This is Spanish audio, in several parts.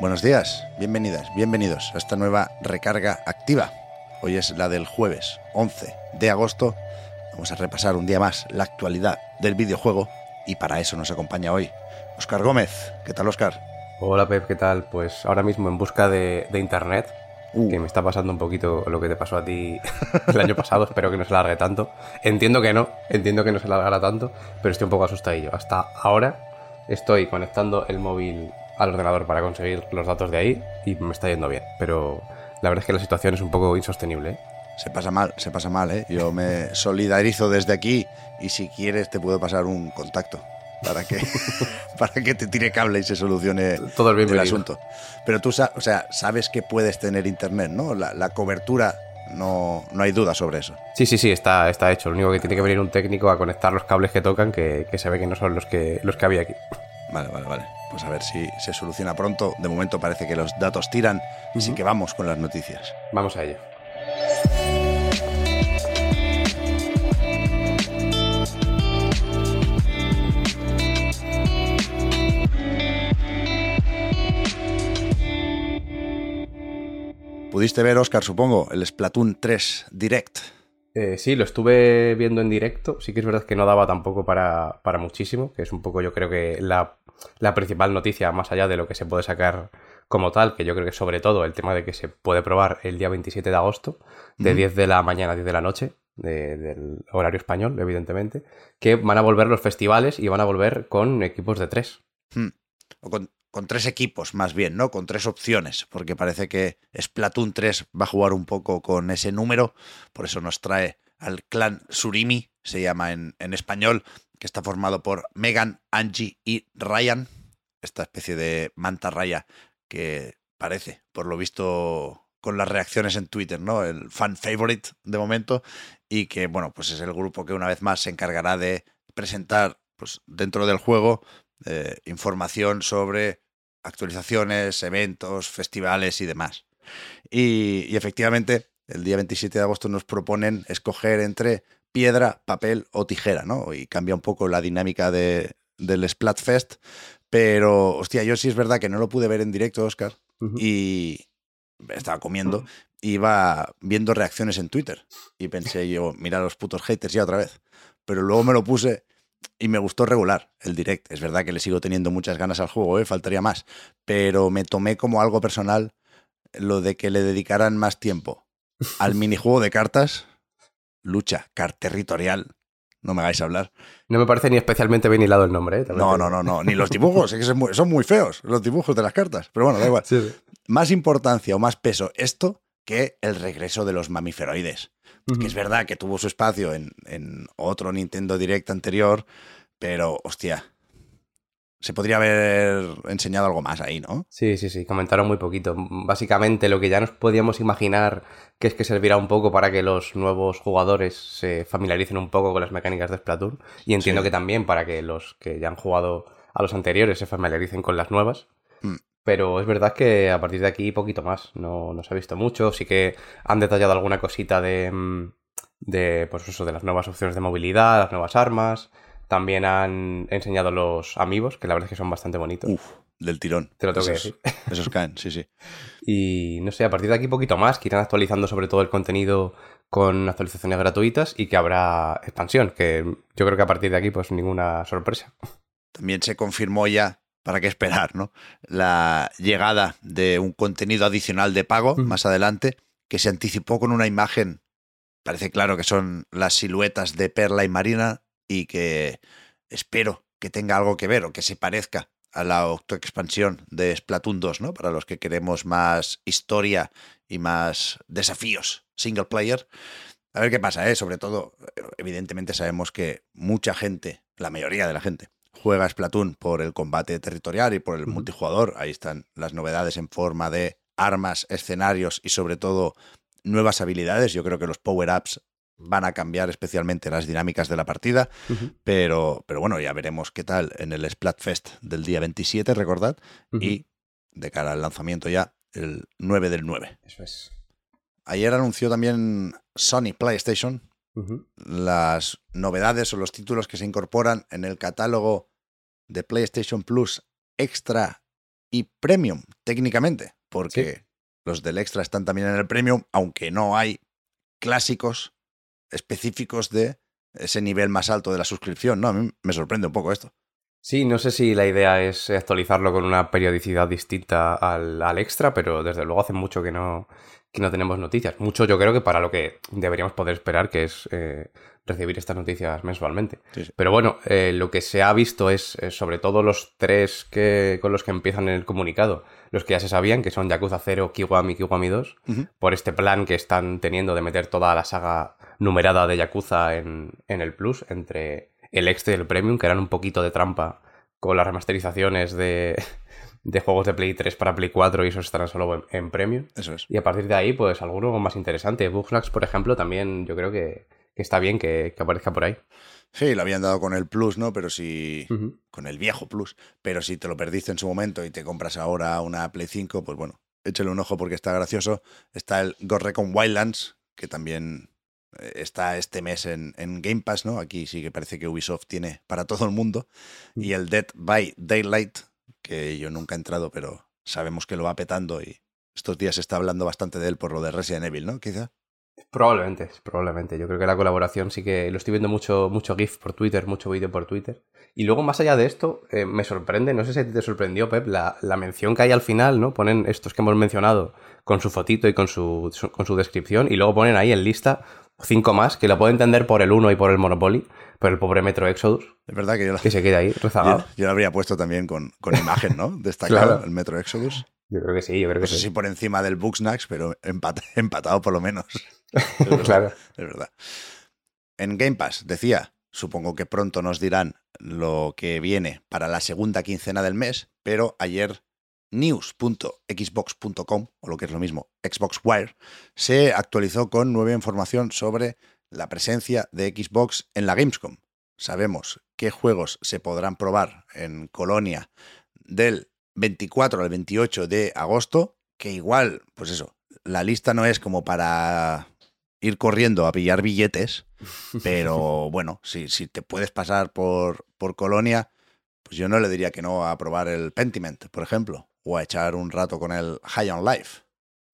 Buenos días, bienvenidas, bienvenidos a esta nueva recarga activa. Hoy es la del jueves 11 de agosto. Vamos a repasar un día más la actualidad del videojuego y para eso nos acompaña hoy Oscar Gómez. ¿Qué tal, Oscar? Hola, Pep, ¿qué tal? Pues ahora mismo en busca de, de internet, Uh. que me está pasando un poquito lo que te pasó a ti el año pasado. Espero que no se largue tanto. Entiendo que no, entiendo que no se largará tanto, pero estoy un poco asustadillo. Hasta ahora estoy conectando el móvil al ordenador para conseguir los datos de ahí y me está yendo bien. Pero la verdad es que la situación es un poco insostenible. ¿eh? Se pasa mal, se pasa mal, ¿eh? Yo me solidarizo desde aquí y si quieres te puedo pasar un contacto para que, para que te tire cable y se solucione Todo el asunto. Pero tú o sea, sabes que puedes tener internet, ¿no? La, la cobertura, no, no hay duda sobre eso. Sí, sí, sí, está, está hecho. Lo único que tiene que venir un técnico a conectar los cables que tocan, que, que se ve que no son los que, los que había aquí. Vale, vale, vale. Pues a ver si se soluciona pronto. De momento parece que los datos tiran, así que vamos con las noticias. Vamos a ello. Pudiste ver, Oscar, supongo, el Splatoon 3 Direct. Eh, sí, lo estuve viendo en directo. Sí que es verdad que no daba tampoco para, para muchísimo, que es un poco yo creo que la, la principal noticia, más allá de lo que se puede sacar como tal, que yo creo que sobre todo el tema de que se puede probar el día 27 de agosto, de Ujú. 10 de la mañana a 10 de la noche, de- del horario español, evidentemente, que van a volver los festivales y van a volver con equipos de tres. Hmm. O con, con tres equipos, más bien, ¿no? Con tres opciones, porque parece que Splatoon 3 va a jugar un poco con ese número, por eso nos trae al clan Surimi, se llama en, en español, que está formado por Megan, Angie y Ryan, esta especie de manta raya que parece, por lo visto con las reacciones en Twitter, ¿no? El fan favorite de momento y que, bueno, pues es el grupo que una vez más se encargará de presentar, pues dentro del juego, eh, información sobre actualizaciones, eventos, festivales y demás. Y, y efectivamente, el día 27 de agosto nos proponen escoger entre piedra, papel o tijera, ¿no? Y cambia un poco la dinámica de, del Splatfest. Pero, hostia, yo sí es verdad que no lo pude ver en directo, Oscar, y estaba comiendo, iba viendo reacciones en Twitter. Y pensé yo, mira los putos haters ya otra vez. Pero luego me lo puse y me gustó regular el direct. Es verdad que le sigo teniendo muchas ganas al juego, ¿eh? faltaría más. Pero me tomé como algo personal lo de que le dedicaran más tiempo al minijuego de cartas, lucha, car territorial. No me hagáis hablar. No me parece ni especialmente bien hilado el nombre, ¿eh? No, no, no, no. Ni los dibujos, es que son muy, son muy feos los dibujos de las cartas. Pero bueno, da igual. Sí, sí. Más importancia o más peso esto que el regreso de los Que es verdad que tuvo su espacio en, en otro Nintendo Direct anterior, pero hostia, se podría haber enseñado algo más ahí, ¿no? Sí, sí, sí, comentaron muy poquito. Básicamente lo que ya nos podíamos imaginar que es que servirá un poco para que los nuevos jugadores se familiaricen un poco con las mecánicas de Splatoon. Y entiendo Sí. que también para que los que ya han jugado a los anteriores se familiaricen con las nuevas. Mm. Pero es verdad que a partir de aquí poquito más. No, no se ha visto mucho. Sí que han detallado alguna cosita de, mm, de, pues eso, de las nuevas opciones de movilidad, las nuevas armas. También han enseñado los amigos, que la verdad es que son bastante bonitos. Uf, del tirón. Te lo tengo que esos, esos caen, sí, sí. Y no sé, a partir de aquí poquito más, que irán actualizando sobre todo el contenido con actualizaciones gratuitas y que habrá expansión, que yo creo que a partir de aquí pues ninguna sorpresa. También se confirmó ya, para qué esperar, ¿no? La llegada de un contenido adicional de pago más adelante, que se anticipó con una imagen, parece claro que son las siluetas de Perla y Marina, y que espero que tenga algo que ver o que se parezca a la autoexpansión de Splatoon 2, ¿no? Para los que queremos más historia y más desafíos single player. A ver qué pasa, ¿eh? Sobre todo, evidentemente sabemos que mucha gente la mayoría de la gente, juega Splatoon por el combate territorial y por el multijugador. Ahí están las novedades en forma de armas, escenarios y sobre todo nuevas habilidades. Yo creo que los power-ups van a cambiar especialmente las dinámicas de la partida, pero, pero bueno, ya veremos qué tal en el Splatfest del día 27, recordad, y de cara al lanzamiento ya el 9 del 9. Eso es. Ayer anunció también Sony PlayStation las novedades o los títulos que se incorporan en el catálogo de PlayStation Plus Extra y Premium, técnicamente, porque los del Extra están también en el Premium, aunque no hay clásicos específicos de ese nivel más alto de la suscripción, ¿no? A mí me sorprende un poco esto. Sí, no sé si la idea es actualizarlo con una periodicidad distinta al, al extra, pero desde luego hace mucho que no, que no tenemos noticias. Mucho yo creo que para lo que deberíamos poder esperar, que es eh, recibir estas noticias mensualmente. Pero bueno, eh, lo que se ha visto es eh, sobre todo los tres que, con los que empiezan en el comunicado, los que ya se sabían, que son Yakuza 0, Kiwami y Kiwami 2, por este plan que están teniendo de meter toda la saga numerada de Yakuza en, en el Plus, entre el Extra y el Premium, que eran un poquito de trampa con las remasterizaciones de, de juegos de Play 3 para Play 4 y esos estarán solo en, premium. Eso es. Y a partir de ahí, pues alguno más interesante. Bugsnax, por ejemplo, también yo creo que, está bien que, aparezca por ahí. Sí, lo habían dado con el Plus, ¿no? Pero si. con el viejo Plus. Pero si te lo perdiste en su momento y te compras ahora una Play 5, pues bueno, échale un ojo porque está gracioso. Está el Ghost Recon Wildlands, que también eh, está este mes en, en, Game Pass, ¿no? Aquí sí que parece que Ubisoft tiene para todo el mundo. Y el Dead by Daylight, que yo nunca he entrado, pero sabemos que lo va petando y estos días se está hablando bastante de él por lo de Resident Evil, ¿no? Quizá. Probablemente, probablemente. Yo creo que la colaboración sí que lo estoy viendo mucho, mucho GIF por Twitter, mucho vídeo por Twitter. Y luego, más allá de esto, eh, me sorprende, no sé si te sorprendió, Pep, la, la, mención que hay al final, ¿no? Ponen estos que hemos mencionado con su fotito y con su, con su descripción, y luego ponen ahí en lista cinco más, que lo puedo entender por el 1 y por el Monopoly, pero el pobre Metro Exodus. Es verdad que yo que se queda ahí rezagado. Yo, lo habría puesto también con, con imagen, ¿no? Destacado el Metro Exodus. Yo creo que sí, yo creo que no sé sí. si por encima del Booksnacks, pero empatado por lo menos. claro. Es verdad. En Game Pass, decía, supongo que pronto nos dirán lo que viene para la segunda quincena del mes, pero ayer news.xbox.com, o lo que es lo mismo, Xbox Wire, se actualizó con nueva información sobre la presencia de Xbox en la Gamescom. Sabemos qué juegos se podrán probar en Colonia del 24 al 28 de agosto, que igual, pues eso, la lista no es como para ir corriendo a pillar billetes, pero bueno, si, si te puedes pasar por, por Colonia, pues yo no le diría que no a probar el Pentiment, por ejemplo, o a echar un rato con el High on Life.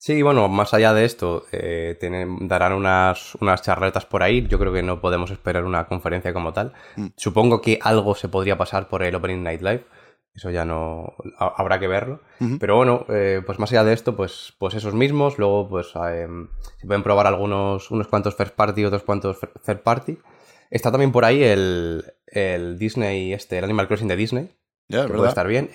Sí, bueno, más allá de esto, eh, tienen, darán unas, unas charletas por ahí. Yo creo que no podemos esperar una conferencia como tal. Mm. Supongo que algo se podría pasar por el Opening Night Live. Eso ya no habrá que verlo. Pero bueno, eh, pues más allá de esto, pues, pues esos mismos. Luego, pues em, se pueden probar algunos, unos cuantos first party, otros cuantos third party. Está también por ahí el, el Disney, este, el Animal Crossing de Disney. Ya, puede estar bien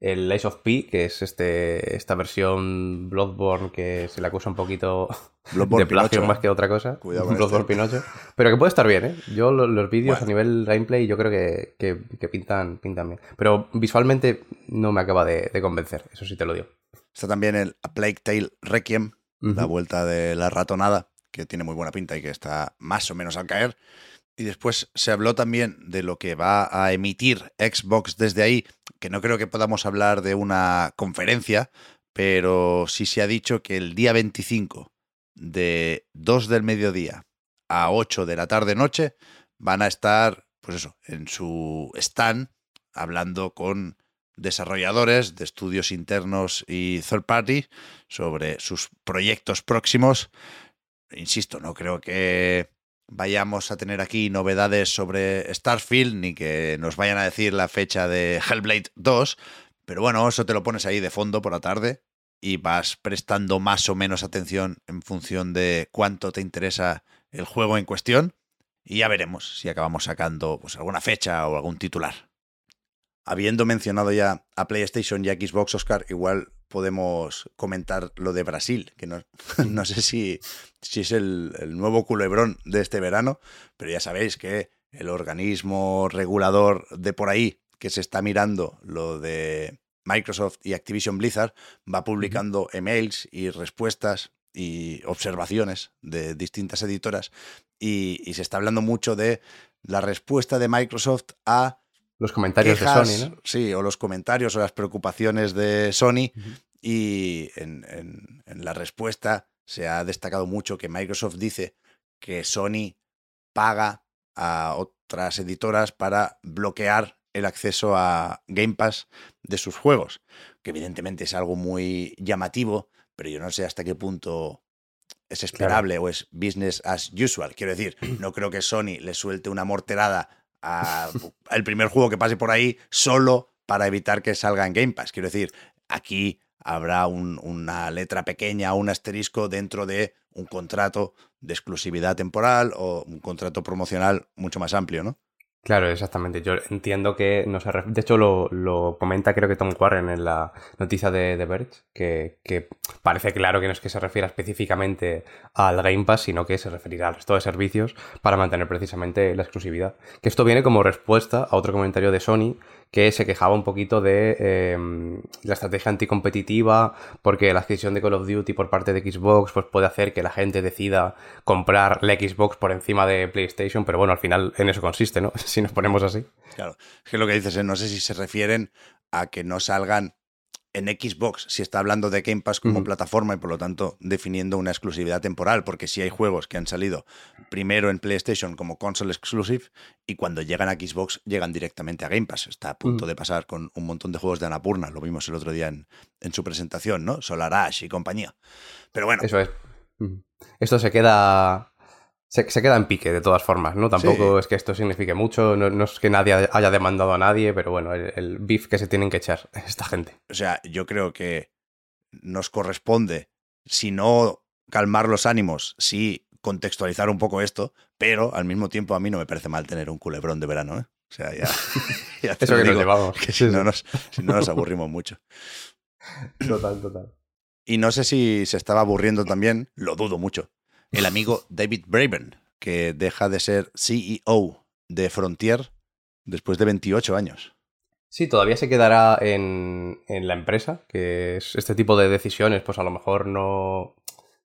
el Ace of P, que es este esta versión Bloodborne que se le acusa un poquito de plagio más que otra cosa. Cuidado Bloodborne este. Pinocho. Pero que puede estar bien, ¿eh? Yo los, vídeos a nivel gameplay yo creo que, que, pintan, pintan bien. Pero visualmente no me acaba de, convencer, eso sí te lo digo. Está también el A Plague Tale Requiem, la vuelta de la ratonada, que tiene muy buena pinta y que está más o menos al caer. Y después se habló también de lo que va a emitir Xbox desde ahí, que no creo que podamos hablar de una conferencia, pero sí se ha dicho que el día 25 de 2 del mediodía a 8 de la tarde-noche van a estar, pues eso, en su stand hablando con desarrolladores de estudios internos y third party sobre sus proyectos próximos. Insisto, no creo que vayamos a tener aquí novedades sobre Starfield, ni que nos vayan a decir la fecha de Hellblade 2, pero bueno, eso te lo pones ahí de fondo por la tarde y vas prestando más o menos atención en función de cuánto te interesa el juego en cuestión y ya veremos si acabamos sacando pues, alguna fecha o algún titular. Habiendo mencionado ya a PlayStation y a Xbox, Oscar, igual podemos comentar lo de Brasil, que no, no sé si, si es el, nuevo culebrón de este verano, pero ya sabéis que el organismo regulador de por ahí que se está mirando lo de Microsoft y Activision Blizzard, va publicando emails y respuestas y observaciones de distintas editoras y, se está hablando mucho de la respuesta de Microsoft a los comentarios de Sony, ¿no? Sí, o los comentarios o las preocupaciones de Sony. Y en, en, la respuesta se ha destacado mucho que Microsoft dice que Sony paga a otras editoras para bloquear el acceso a Game Pass de sus juegos, que evidentemente es algo muy llamativo, pero yo no sé hasta qué punto es esperable o es business as usual. Quiero decir, no creo que Sony le suelte una morterada al primer juego que pase por ahí solo para evitar que salga en Game Pass. Quiero decir, aquí habrá una letra pequeña, un asterisco dentro de un contrato de exclusividad temporal o un contrato promocional mucho más amplio, ¿no? Claro, exactamente. Yo entiendo que no se De hecho, lo, comenta creo que Tom Warren en la noticia de The Verge, que, que, parece claro que no es que se refiera específicamente al Game Pass, sino que se referirá al resto de servicios para mantener precisamente la exclusividad. Que esto viene como respuesta a otro comentario de Sony que se quejaba un poquito de em, la estrategia anticompetitiva, porque la adquisición de Call of Duty por parte de Xbox pues puede hacer que la gente decida comprar la Xbox por encima de PlayStation, pero bueno, al final en eso consiste, ¿no? si nos ponemos así. Claro, es que lo que dices, ¿eh? no sé si se refieren a que no salgan en Xbox si está hablando de Game Pass como plataforma y por lo tanto definiendo una exclusividad temporal, porque si hay juegos que han salido primero en PlayStation como console exclusive y cuando llegan a Xbox llegan directamente a Game Pass. Está a punto de pasar con un montón de juegos de Anapurna, lo vimos el otro día en, en su presentación, ¿no? Solar Ash y compañía. Pero bueno. Eso es. Esto se queda se, queda en pique de todas formas, ¿no? Tampoco es que esto signifique mucho, no, es que nadie haya demandado a nadie, pero bueno, el, el beef que se tienen que echar esta gente. O sea, yo creo que nos corresponde, si no calmar los ánimos, sí contextualizar un poco esto, pero al mismo tiempo a mí no me parece mal tener un culebrón de verano, ¿eh? O sea, ya, Eso que nos llevamos. Que si, no nos, si no nos aburrimos mucho. Total, total. Y no sé si se estaba aburriendo también, lo dudo mucho, el amigo David Braben, que deja de ser CEO de Frontier después de 28 años. Sí, todavía se quedará en, en, la empresa, que es este tipo de decisiones, pues a lo mejor no,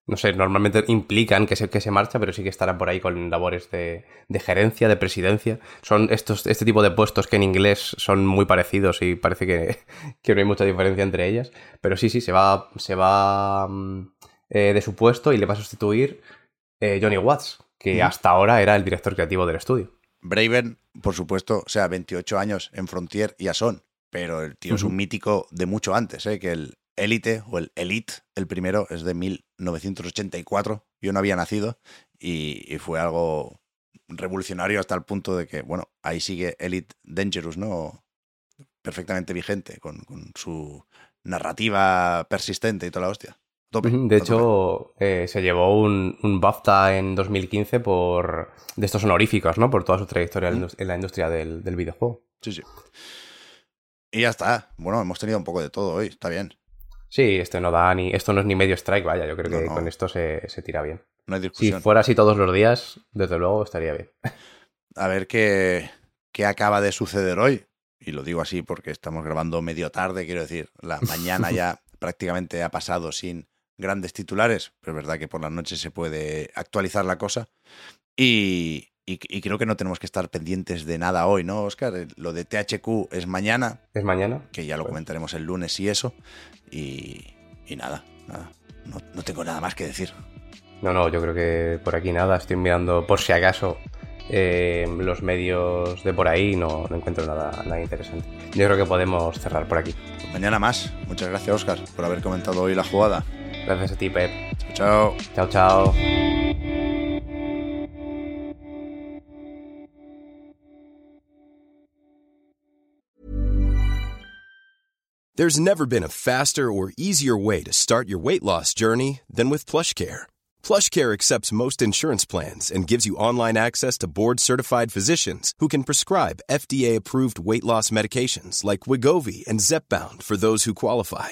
no sé, normalmente implican que se, que se marcha, pero sí que estará por ahí con labores de, de, gerencia, de presidencia. Son estos, este tipo de puestos que en inglés son muy parecidos y parece que, que no hay mucha diferencia entre ellas. Pero sí, sí, se va, se va mm, eh, de su puesto y le va a sustituir eh, Johnny Watts, que hasta ahora era el director creativo del estudio. Braven, por supuesto, o sea, 28 años en Frontier y Son, pero el tío es un mítico de mucho antes, ¿eh? que el Elite o el Elite, el primero, es de 1984. Yo no había nacido y, fue algo revolucionario hasta el punto de que, bueno, ahí sigue Elite Dangerous, ¿no? Perfectamente vigente, con, con su narrativa persistente y toda la hostia de hecho, eh, se llevó un, un, BAFTA en 2015 por de estos honoríficos, ¿no? Por toda su trayectoria en la industria del, videojuego. Sí, sí. Y ya está. Bueno, hemos tenido un poco de todo hoy, está bien. Sí, esto no da ni. Esto no es ni medio strike, vaya. Yo creo que con esto se, se, tira bien. No hay discusión. Si fuera así todos los días, desde luego estaría bien. A ver qué, qué acaba de suceder hoy. Y lo digo así porque estamos grabando medio tarde, quiero decir, la mañana ya prácticamente ha pasado sin grandes titulares, pero es verdad que por la noche se puede actualizar la cosa. Y, creo que no tenemos que estar pendientes de nada hoy, ¿no, Oscar? Eh, lo de THQ es mañana. Es mañana. Que ya lo comentaremos el lunes y eso. Y, nada, nada. No, tengo nada más que decir. No, no, yo creo que por aquí nada. Estoy mirando por si acaso eh, los medios de por ahí no, no encuentro nada, nada interesante. Yo creo que podemos cerrar por aquí. Pues mañana más. Muchas gracias, Oscar, por haber comentado hoy la jugada. Gracias a ti, Pep. Chao. Chao, chao. There's never been a faster or easier way to start your weight loss journey than with PlushCare. PlushCare accepts most insurance plans and gives you online access to board-certified physicians who can prescribe FDA-approved weight loss medications like Wigovi and Zepbound for those who qualify.